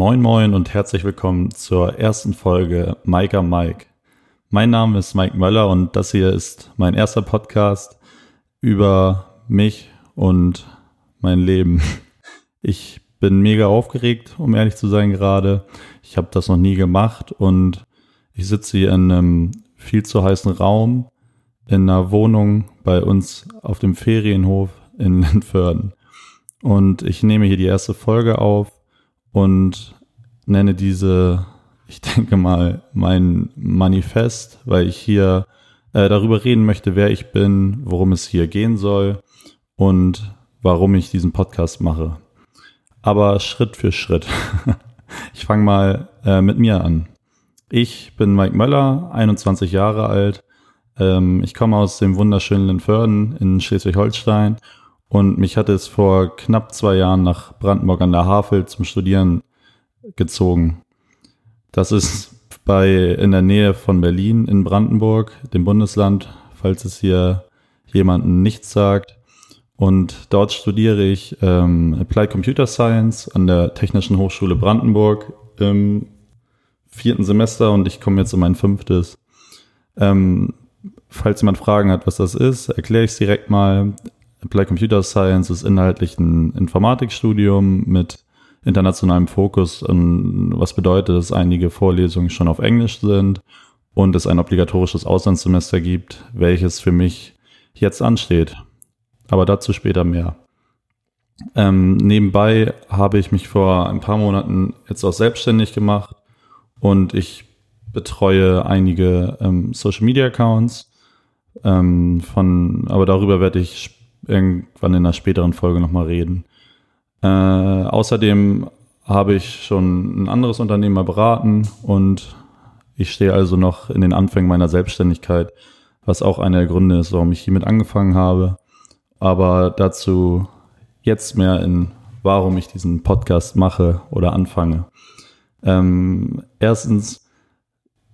Moin Moin und herzlich willkommen zur ersten Folge Mike Mike. Mein Name ist Mike Möller und das hier ist mein erster Podcast über mich und mein Leben. Ich bin mega aufgeregt, um ehrlich zu sein gerade. Ich habe das noch nie gemacht und ich sitze hier in einem viel zu heißen Raum in einer Wohnung bei uns auf dem Ferienhof in Lindförden. Und ich nehme hier die erste Folge auf und nenne diese, ich denke mal, mein Manifest, weil ich hier äh, darüber reden möchte, wer ich bin, worum es hier gehen soll und warum ich diesen Podcast mache. Aber Schritt für Schritt. ich fange mal äh, mit mir an. Ich bin Mike Möller, 21 Jahre alt. Ähm, ich komme aus dem wunderschönen Lindförden in Schleswig-Holstein und mich hat es vor knapp zwei Jahren nach Brandenburg an der Havel zum Studieren gezogen. Das ist bei, in der Nähe von Berlin in Brandenburg, dem Bundesland, falls es hier jemanden nichts sagt. Und dort studiere ich ähm, Applied Computer Science an der Technischen Hochschule Brandenburg im vierten Semester und ich komme jetzt in mein fünftes. Ähm, falls jemand Fragen hat, was das ist, erkläre ich es direkt mal. Applied Computer Science ist inhaltlich ein Informatikstudium mit internationalem Fokus, was bedeutet, dass einige Vorlesungen schon auf Englisch sind und es ein obligatorisches Auslandssemester gibt, welches für mich jetzt ansteht. Aber dazu später mehr. Ähm, nebenbei habe ich mich vor ein paar Monaten jetzt auch selbstständig gemacht und ich betreue einige ähm, Social Media Accounts. Ähm, von, aber darüber werde ich irgendwann in einer späteren Folge nochmal reden. Äh, außerdem habe ich schon ein anderes Unternehmen mal beraten und ich stehe also noch in den Anfängen meiner Selbstständigkeit, was auch einer der Gründe ist, warum ich hiermit angefangen habe. Aber dazu jetzt mehr in, warum ich diesen Podcast mache oder anfange. Ähm, erstens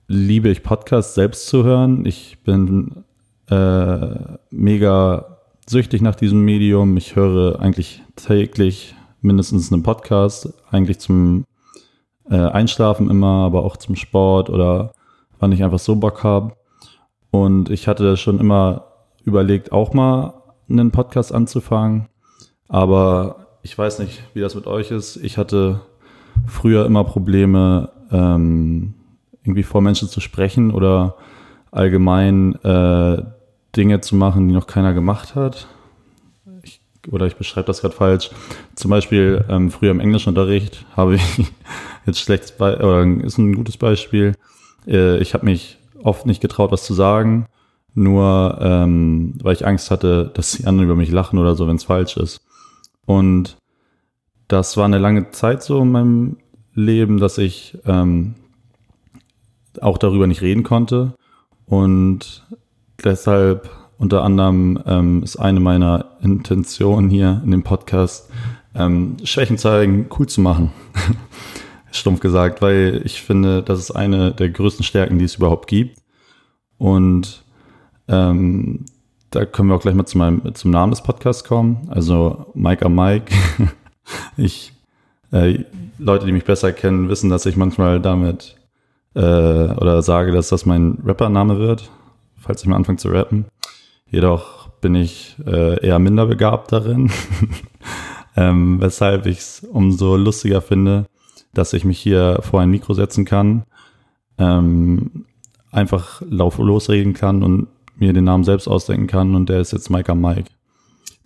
liebe ich Podcasts selbst zu hören. Ich bin äh, mega süchtig nach diesem Medium. Ich höre eigentlich täglich mindestens einen Podcast, eigentlich zum äh, Einschlafen immer, aber auch zum Sport oder wann ich einfach so Bock habe. Und ich hatte schon immer überlegt, auch mal einen Podcast anzufangen. Aber ich weiß nicht, wie das mit euch ist. Ich hatte früher immer Probleme, ähm, irgendwie vor Menschen zu sprechen oder allgemein äh, Dinge zu machen, die noch keiner gemacht hat. Ich, oder ich beschreibe das gerade falsch. Zum Beispiel ähm, früher im Englischunterricht habe ich jetzt schlechtes Be oder ist ein gutes Beispiel. Äh, ich habe mich oft nicht getraut, was zu sagen, nur ähm, weil ich Angst hatte, dass die anderen über mich lachen oder so, wenn es falsch ist. Und das war eine lange Zeit so in meinem Leben, dass ich ähm, auch darüber nicht reden konnte. Und deshalb unter anderem ähm, ist eine meiner Intentionen hier in dem Podcast, ähm, Schwächen zeigen, cool zu machen. Stumpf gesagt, weil ich finde, das ist eine der größten Stärken, die es überhaupt gibt. Und ähm, da können wir auch gleich mal zu meinem, zum Namen des Podcasts kommen. Also Mike am Mike. ich, äh, Leute, die mich besser kennen, wissen, dass ich manchmal damit äh, oder sage, dass das mein Rappername wird falls ich mal anfange zu rappen. Jedoch bin ich äh, eher minder begabt darin, ähm, weshalb ich es umso lustiger finde, dass ich mich hier vor ein Mikro setzen kann, ähm, einfach lauf losreden kann und mir den Namen selbst ausdenken kann und der ist jetzt Mike am Mike.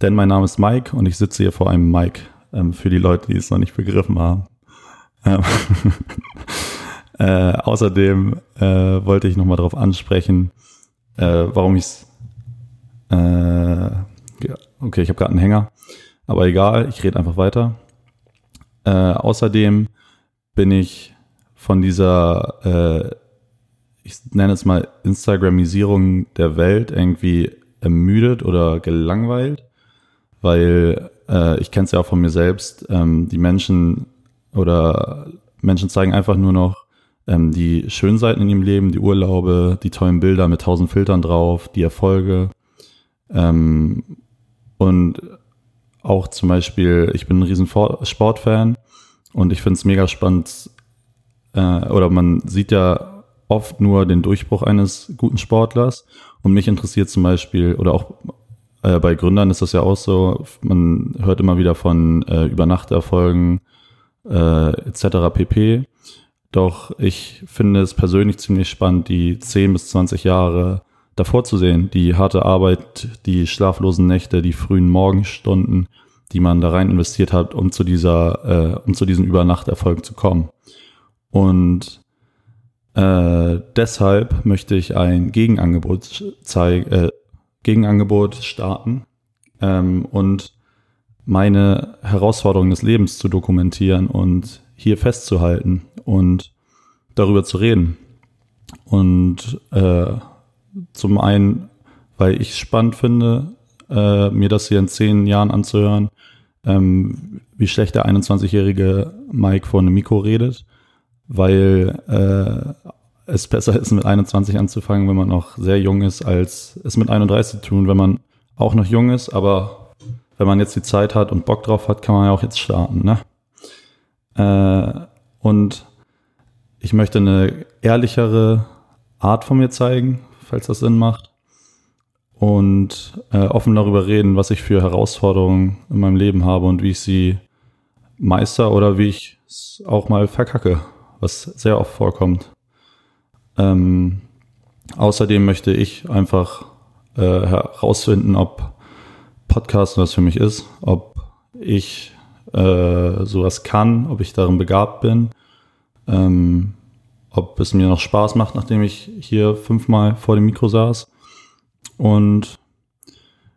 Denn mein Name ist Mike und ich sitze hier vor einem Mike, ähm, für die Leute, die es noch nicht begriffen haben. Ähm, äh, außerdem äh, wollte ich nochmal darauf ansprechen, äh, warum ich es. Äh, okay, ich habe gerade einen Hänger. Aber egal, ich rede einfach weiter. Äh, außerdem bin ich von dieser, äh, ich nenne es mal Instagramisierung der Welt irgendwie ermüdet oder gelangweilt, weil äh, ich kenne es ja auch von mir selbst, ähm, die Menschen oder Menschen zeigen einfach nur noch ähm, die schönen Seiten in ihrem Leben, die Urlaube, die tollen Bilder mit tausend Filtern drauf, die Erfolge. Ähm, und auch zum Beispiel, ich bin ein riesen Sportfan Und ich finde es mega spannend, äh, oder man sieht ja oft nur den Durchbruch eines guten Sportlers. Und mich interessiert zum Beispiel, oder auch äh, bei Gründern ist das ja auch so, man hört immer wieder von äh, Übernachterfolgen äh, etc. pp. Doch ich finde es persönlich ziemlich spannend, die 10 bis 20 Jahre davor zu sehen. Die harte Arbeit, die schlaflosen Nächte, die frühen Morgenstunden, die man da rein investiert hat, um zu dieser, äh, um zu diesem Übernachterfolg zu kommen. Und äh, deshalb möchte ich ein Gegenangebot zeigen, äh, Gegenangebot starten ähm, und meine Herausforderungen des Lebens zu dokumentieren und hier festzuhalten und darüber zu reden. Und äh, zum einen, weil ich spannend finde, äh, mir das hier in zehn Jahren anzuhören, ähm, wie schlecht der 21-jährige Mike vor einem Mikro redet, weil äh, es besser ist, mit 21 anzufangen, wenn man noch sehr jung ist, als es mit 31 zu tun, wenn man auch noch jung ist, aber wenn man jetzt die Zeit hat und Bock drauf hat, kann man ja auch jetzt starten. Ne? Äh, und ich möchte eine ehrlichere Art von mir zeigen, falls das Sinn macht. Und äh, offen darüber reden, was ich für Herausforderungen in meinem Leben habe und wie ich sie meister oder wie ich es auch mal verkacke, was sehr oft vorkommt. Ähm, außerdem möchte ich einfach äh, herausfinden, ob Podcast was für mich ist, ob ich äh, sowas kann, ob ich darin begabt bin, ähm, ob es mir noch Spaß macht, nachdem ich hier fünfmal vor dem Mikro saß. Und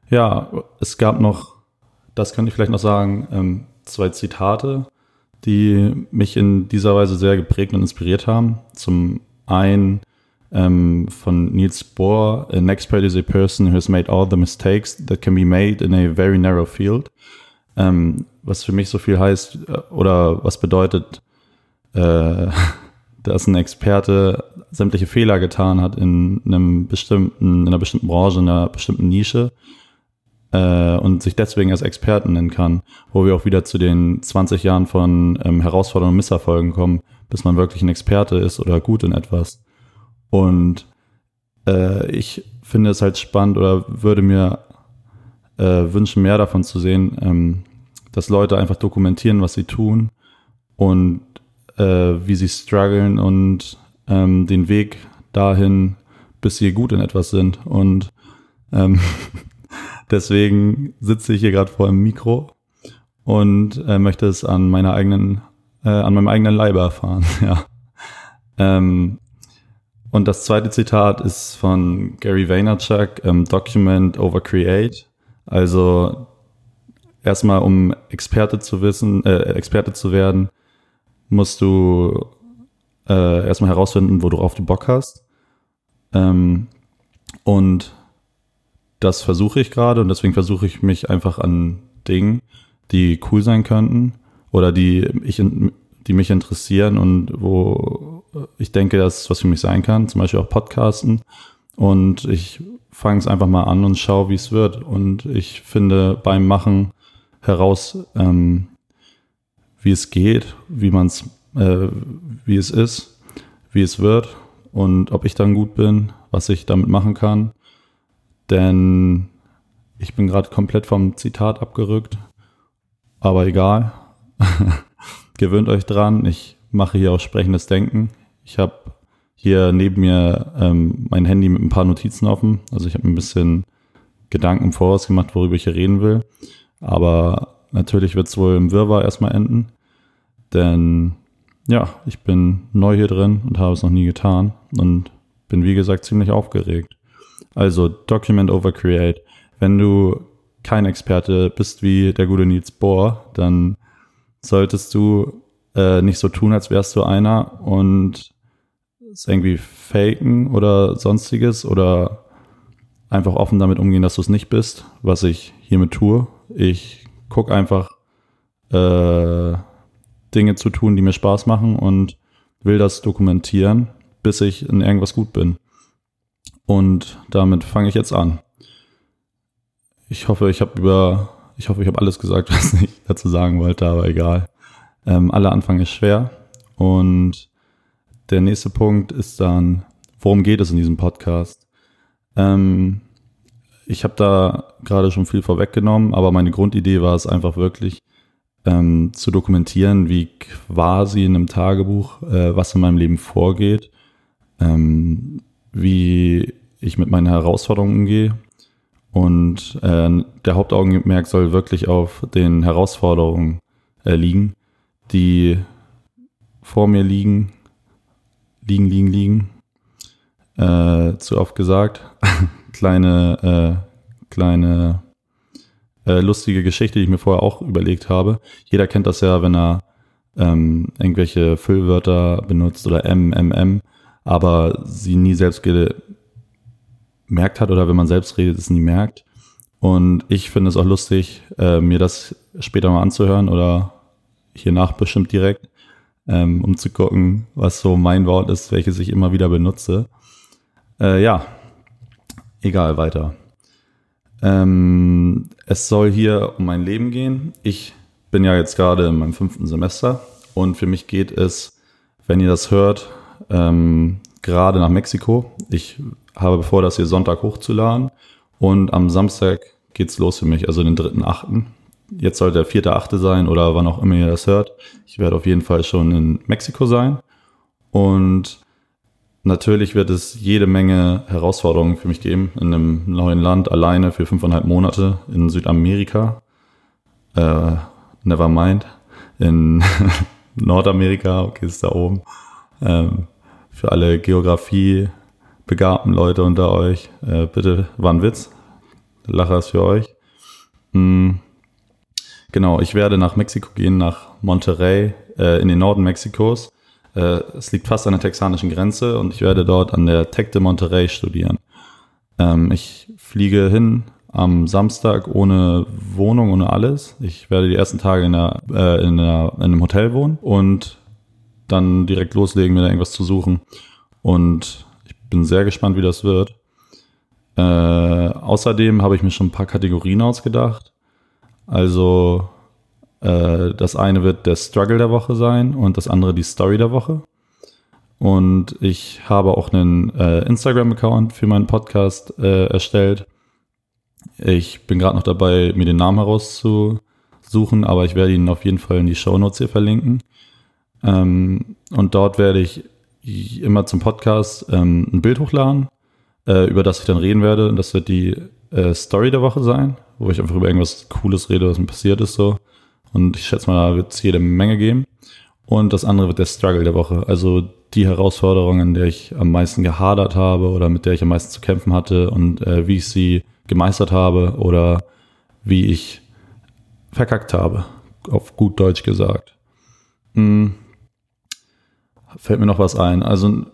ja, es gab noch, das kann ich vielleicht noch sagen, ähm, zwei Zitate, die mich in dieser Weise sehr geprägt und inspiriert haben. Zum einen ähm, von Niels Bohr, an expert is a person who has made all the mistakes that can be made in a very narrow field. Ähm, was für mich so viel heißt äh, oder was bedeutet, äh, dass ein Experte sämtliche Fehler getan hat in einem bestimmten, in einer bestimmten Branche, in einer bestimmten Nische äh, und sich deswegen als Experten nennen kann, wo wir auch wieder zu den 20 Jahren von ähm, Herausforderungen und Misserfolgen kommen, bis man wirklich ein Experte ist oder gut in etwas. Und äh, ich finde es halt spannend oder würde mir äh, wünschen, mehr davon zu sehen, ähm, dass Leute einfach dokumentieren, was sie tun und äh, wie sie strugglen und ähm, den Weg dahin, bis sie gut in etwas sind. Und ähm, deswegen sitze ich hier gerade vor dem Mikro und äh, möchte es an meiner eigenen, äh, an meinem eigenen Leibe erfahren. ja. Ähm, und das zweite Zitat ist von Gary Vaynerchuk, ähm, Document over Create. Also erstmal, um Experte zu wissen, äh, Experte zu werden, musst du äh, erstmal herausfinden, worauf du Bock hast. Ähm, und das versuche ich gerade und deswegen versuche ich mich einfach an Dingen, die cool sein könnten oder die ich, die mich interessieren und wo ich denke, dass es was für mich sein kann, zum Beispiel auch Podcasten. Und ich fange es einfach mal an und schaue, wie es wird. Und ich finde beim Machen heraus, ähm, wie es geht, wie man es, äh, wie es ist, wie es wird und ob ich dann gut bin, was ich damit machen kann. Denn ich bin gerade komplett vom Zitat abgerückt. Aber egal. Gewöhnt euch dran. Ich mache hier auch sprechendes Denken. Ich habe hier neben mir ähm, mein Handy mit ein paar Notizen offen. Also ich habe ein bisschen Gedanken im Voraus gemacht, worüber ich hier reden will. Aber natürlich wird es wohl im Wirrwarr erstmal enden. Denn ja, ich bin neu hier drin und habe es noch nie getan und bin wie gesagt ziemlich aufgeregt. Also Document over Create. Wenn du kein Experte bist wie der gute Nils Bohr, dann solltest du äh, nicht so tun, als wärst du einer und es irgendwie faken oder sonstiges oder einfach offen damit umgehen, dass du es nicht bist, was ich hiermit tue. Ich gucke einfach äh, Dinge zu tun, die mir Spaß machen und will das dokumentieren, bis ich in irgendwas gut bin. Und damit fange ich jetzt an. Ich hoffe, ich habe über, ich hoffe, ich habe alles gesagt, was ich dazu sagen wollte, aber egal. Ähm, aller Anfang ist schwer. Und der nächste Punkt ist dann, worum geht es in diesem Podcast? Ähm, ich habe da gerade schon viel vorweggenommen, aber meine Grundidee war es einfach wirklich ähm, zu dokumentieren, wie quasi in einem Tagebuch, äh, was in meinem Leben vorgeht, ähm, wie ich mit meinen Herausforderungen umgehe. Und äh, der Hauptaugenmerk soll wirklich auf den Herausforderungen äh, liegen, die vor mir liegen, liegen, liegen, liegen. Äh, zu oft gesagt. kleine, äh, kleine äh, lustige Geschichte, die ich mir vorher auch überlegt habe. Jeder kennt das ja, wenn er ähm, irgendwelche Füllwörter benutzt oder M, M, M, aber sie nie selbst gemerkt hat oder wenn man selbst redet, es nie merkt. Und ich finde es auch lustig, äh, mir das später mal anzuhören oder hiernach bestimmt direkt, ähm, um zu gucken, was so mein Wort ist, welches ich immer wieder benutze. Äh, ja, egal, weiter. Ähm, es soll hier um mein Leben gehen. Ich bin ja jetzt gerade in meinem fünften Semester und für mich geht es, wenn ihr das hört, ähm, gerade nach Mexiko. Ich habe vor, das hier Sonntag hochzuladen und am Samstag geht's los für mich, also den dritten Achten. Jetzt sollte der vierte Achte sein oder wann auch immer ihr das hört. Ich werde auf jeden Fall schon in Mexiko sein und Natürlich wird es jede Menge Herausforderungen für mich geben in einem neuen Land alleine für fünfeinhalb Monate in Südamerika. Äh, never mind. In Nordamerika, okay, ist da oben. Ähm, für alle Geografie begabten Leute unter euch, äh, bitte, war ein Witz. Lacher ist für euch. Mhm. Genau, ich werde nach Mexiko gehen, nach Monterrey, äh, in den Norden Mexikos äh, es liegt fast an der texanischen Grenze und ich werde dort an der Tech de Monterrey studieren. Ähm, ich fliege hin am Samstag ohne Wohnung, ohne alles. Ich werde die ersten Tage in, der, äh, in, der, in einem Hotel wohnen und dann direkt loslegen, mir da irgendwas zu suchen. Und ich bin sehr gespannt, wie das wird. Äh, außerdem habe ich mir schon ein paar Kategorien ausgedacht. Also äh, das eine wird der Struggle der Woche sein und das andere die Story der Woche. Und ich habe auch einen äh, Instagram-Account für meinen Podcast äh, erstellt. Ich bin gerade noch dabei, mir den Namen herauszusuchen, aber ich werde ihn auf jeden Fall in die Show Notes hier verlinken. Ähm, und dort werde ich immer zum Podcast ähm, ein Bild hochladen, äh, über das ich dann reden werde. Das wird die äh, Story der Woche sein, wo ich einfach über irgendwas Cooles rede, was mir passiert ist so. Und ich schätze mal, da wird es jede Menge geben. Und das andere wird der Struggle der Woche. Also die Herausforderung, in der ich am meisten gehadert habe oder mit der ich am meisten zu kämpfen hatte und äh, wie ich sie gemeistert habe oder wie ich verkackt habe, auf gut Deutsch gesagt. Hm. Fällt mir noch was ein. Also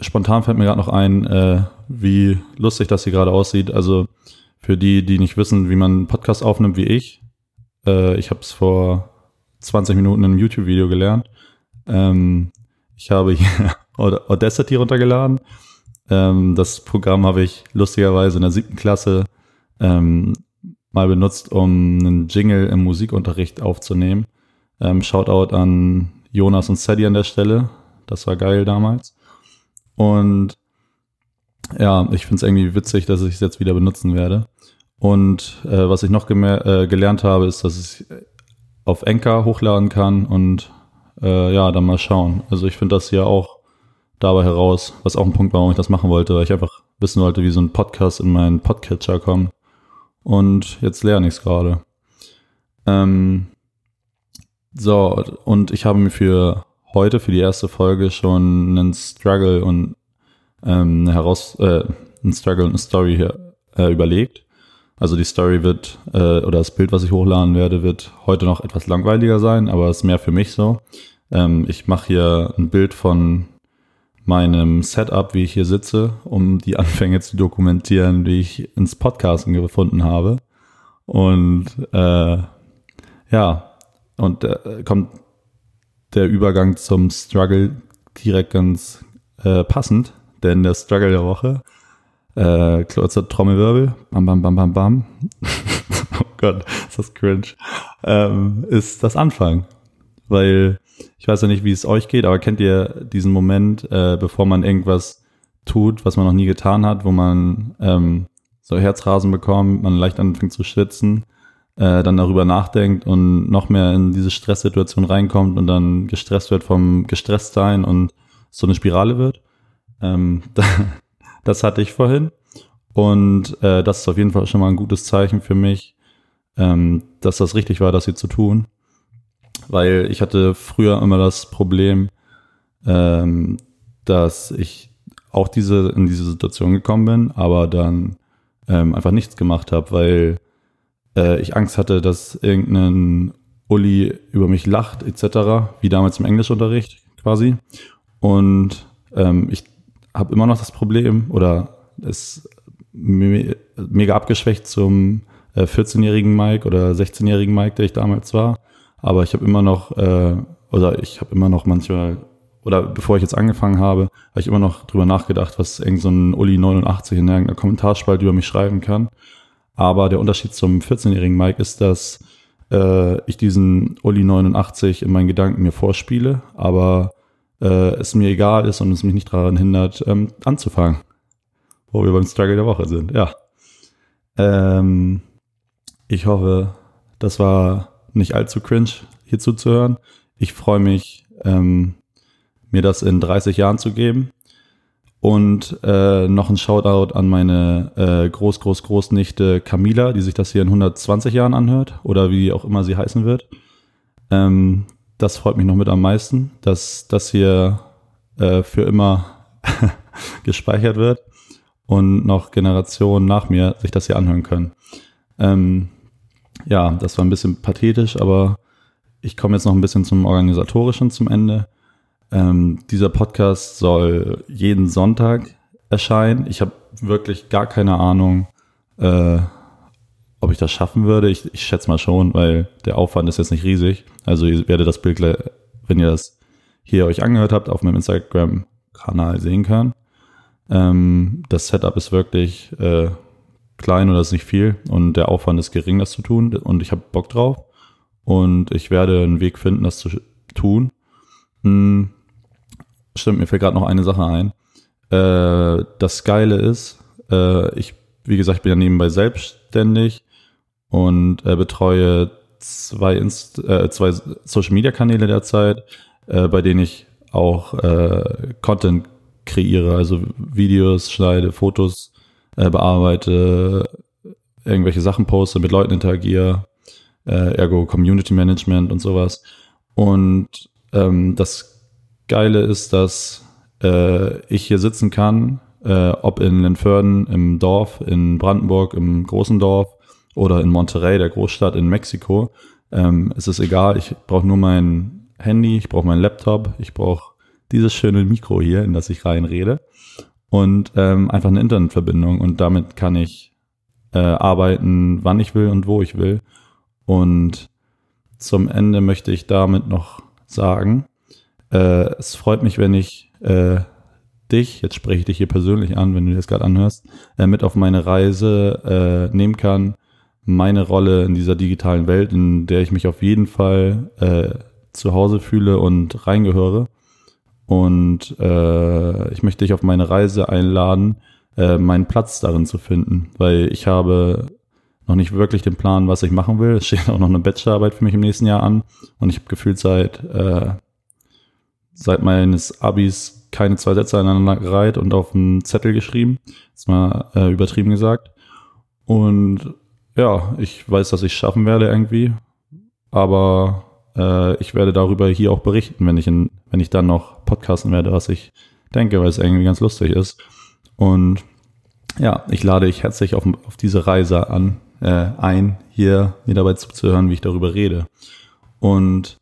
spontan fällt mir gerade noch ein, äh, wie lustig das hier gerade aussieht. Also für die, die nicht wissen, wie man einen Podcast aufnimmt wie ich, äh, ich habe es vor 20 Minuten in einem YouTube-Video gelernt. Ähm, ich habe hier Audacity runtergeladen. Ähm, das Programm habe ich lustigerweise in der siebten Klasse ähm, mal benutzt, um einen Jingle im Musikunterricht aufzunehmen. Ähm, Shoutout an Jonas und Sadie an der Stelle. Das war geil damals. Und ja, ich finde es irgendwie witzig, dass ich es jetzt wieder benutzen werde. Und äh, was ich noch äh, gelernt habe, ist, dass ich auf Enker hochladen kann und äh, ja, dann mal schauen. Also ich finde das hier auch dabei heraus, was auch ein Punkt war, warum ich das machen wollte, weil ich einfach wissen wollte, wie so ein Podcast in meinen Podcatcher kommt. Und jetzt lerne ich es gerade. Ähm, so, und ich habe mir für heute, für die erste Folge, schon einen Struggle und ähm, Heraus äh, einen Struggle und eine Story hier äh, überlegt. Also die Story wird, äh, oder das Bild, was ich hochladen werde, wird heute noch etwas langweiliger sein, aber ist mehr für mich so. Ähm, ich mache hier ein Bild von meinem Setup, wie ich hier sitze, um die Anfänge zu dokumentieren, wie ich ins Podcasten gefunden habe. Und äh, ja, und äh, kommt der Übergang zum Struggle direkt ganz äh, passend, denn der Struggle der Woche äh, kurzer Trommelwirbel. Bam, bam, bam, bam, bam. oh Gott, ist das cringe. Ähm, ist das Anfang. weil ich weiß ja nicht, wie es euch geht, aber kennt ihr diesen Moment, äh, bevor man irgendwas tut, was man noch nie getan hat, wo man ähm, so Herzrasen bekommt, man leicht anfängt zu schwitzen, äh, dann darüber nachdenkt und noch mehr in diese Stresssituation reinkommt und dann gestresst wird vom Gestresstsein und so eine Spirale wird. Ähm, das hatte ich vorhin. Und äh, das ist auf jeden Fall schon mal ein gutes Zeichen für mich, ähm, dass das richtig war, das hier zu tun. Weil ich hatte früher immer das Problem, ähm, dass ich auch diese in diese Situation gekommen bin, aber dann ähm, einfach nichts gemacht habe, weil äh, ich Angst hatte, dass irgendein Uli über mich lacht etc., wie damals im Englischunterricht quasi. Und ähm, ich habe immer noch das Problem oder es me mega abgeschwächt zum äh, 14-jährigen Mike oder 16-jährigen Mike, der ich damals war. Aber ich habe immer noch, äh, oder ich habe immer noch manchmal, oder bevor ich jetzt angefangen habe, habe ich immer noch drüber nachgedacht, was irgend so ein Uli 89 in irgendeiner Kommentarspalte über mich schreiben kann. Aber der Unterschied zum 14-jährigen Mike ist, dass äh, ich diesen Uli 89 in meinen Gedanken mir vorspiele, aber äh, es mir egal ist und es mich nicht daran hindert, ähm, anzufangen. Wo wir beim Struggle der Woche sind, ja. Ähm, ich hoffe, das war nicht allzu cringe, hier zuzuhören. Ich freue mich, ähm, mir das in 30 Jahren zu geben. Und äh, noch ein Shoutout an meine äh, Groß, Groß, Großnichte Camila, die sich das hier in 120 Jahren anhört oder wie auch immer sie heißen wird. Ähm, das freut mich noch mit am meisten, dass das hier äh, für immer gespeichert wird und noch Generationen nach mir sich das hier anhören können. Ähm, ja, das war ein bisschen pathetisch, aber ich komme jetzt noch ein bisschen zum organisatorischen zum Ende. Ähm, dieser Podcast soll jeden Sonntag erscheinen. Ich habe wirklich gar keine Ahnung, äh, ob ich das schaffen würde. Ich, ich schätze mal schon, weil der Aufwand ist jetzt nicht riesig. Also ihr werdet das Bild, wenn ihr das hier euch angehört habt, auf meinem Instagram-Kanal sehen können. Ähm, das Setup ist wirklich äh, klein oder ist nicht viel und der Aufwand ist gering, das zu tun und ich habe Bock drauf und ich werde einen Weg finden, das zu tun. Hm, stimmt, mir fällt gerade noch eine Sache ein. Äh, das Geile ist, äh, ich, wie gesagt, bin ja nebenbei selbstständig und äh, betreue zwei, Inst äh, zwei Social-Media-Kanäle derzeit, äh, bei denen ich auch äh, Content kreiere, also Videos schneide, Fotos äh, bearbeite, irgendwelche Sachen poste, mit Leuten interagiere, äh, ergo Community Management und sowas. Und ähm, das Geile ist, dass äh, ich hier sitzen kann, äh, ob in Lenförden im Dorf, in Brandenburg im großen Dorf oder in Monterrey, der Großstadt in Mexiko. Ähm, es ist egal, ich brauche nur mein Handy, ich brauche meinen Laptop, ich brauche dieses schöne Mikro hier, in das ich reinrede und ähm, einfach eine Internetverbindung und damit kann ich äh, arbeiten, wann ich will und wo ich will. Und zum Ende möchte ich damit noch sagen, äh, es freut mich, wenn ich äh, dich, jetzt spreche ich dich hier persönlich an, wenn du das gerade anhörst, äh, mit auf meine Reise äh, nehmen kann. Meine Rolle in dieser digitalen Welt, in der ich mich auf jeden Fall äh, zu Hause fühle und reingehöre. Und äh, ich möchte dich auf meine Reise einladen, äh, meinen Platz darin zu finden, weil ich habe noch nicht wirklich den Plan, was ich machen will. Es steht auch noch eine Bachelorarbeit für mich im nächsten Jahr an und ich habe gefühlt seit äh, seit meines Abis keine zwei Sätze aneinander gereiht und auf einen Zettel geschrieben. Ist mal äh, übertrieben gesagt. Und ja, ich weiß, dass ich es schaffen werde irgendwie. Aber äh, ich werde darüber hier auch berichten, wenn ich, in, wenn ich dann noch podcasten werde, was ich denke, weil es irgendwie ganz lustig ist. Und ja, ich lade dich herzlich auf, auf diese Reise an, äh, ein, hier mir dabei zuzuhören, wie ich darüber rede. Und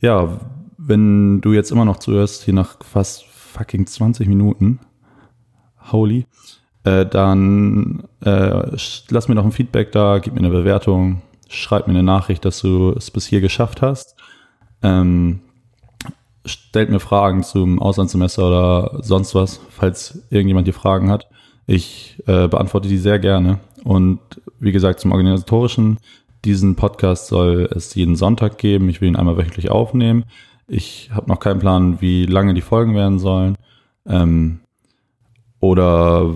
ja, wenn du jetzt immer noch zuhörst, hier nach fast fucking 20 Minuten, holy, äh, dann äh, lass mir noch ein Feedback da, gib mir eine Bewertung, schreib mir eine Nachricht, dass du es bis hier geschafft hast. Ähm, stellt mir Fragen zum Auslandssemester oder sonst was, falls irgendjemand dir Fragen hat. Ich äh, beantworte die sehr gerne. Und wie gesagt, zum Organisatorischen Diesen Podcast soll es jeden Sonntag geben. Ich will ihn einmal wöchentlich aufnehmen. Ich habe noch keinen Plan, wie lange die Folgen werden sollen. Ähm, oder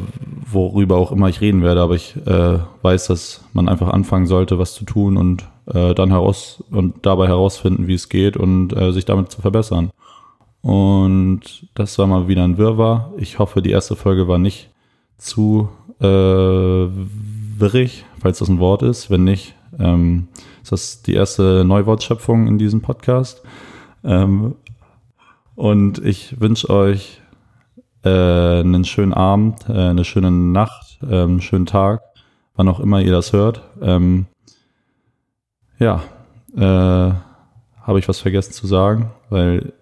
worüber auch immer ich reden werde, aber ich äh, weiß, dass man einfach anfangen sollte, was zu tun und äh, dann heraus und dabei herausfinden, wie es geht und äh, sich damit zu verbessern. Und das war mal wieder ein Wirrwarr. Ich hoffe, die erste Folge war nicht zu äh, wirrig, falls das ein Wort ist. Wenn nicht, ähm, ist das die erste Neuwortschöpfung in diesem Podcast. Ähm, und ich wünsche euch äh, einen schönen Abend, äh, eine schöne Nacht, äh, einen schönen Tag, wann auch immer ihr das hört. Ähm, ja, äh, habe ich was vergessen zu sagen, weil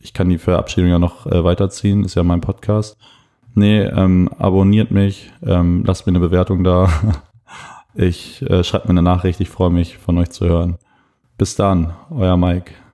ich kann die Verabschiedung ja noch äh, weiterziehen, ist ja mein Podcast. Nee, ähm, abonniert mich, ähm, lasst mir eine Bewertung da. Ich äh, schreibt mir eine Nachricht, ich freue mich von euch zu hören. Bis dann, euer Mike.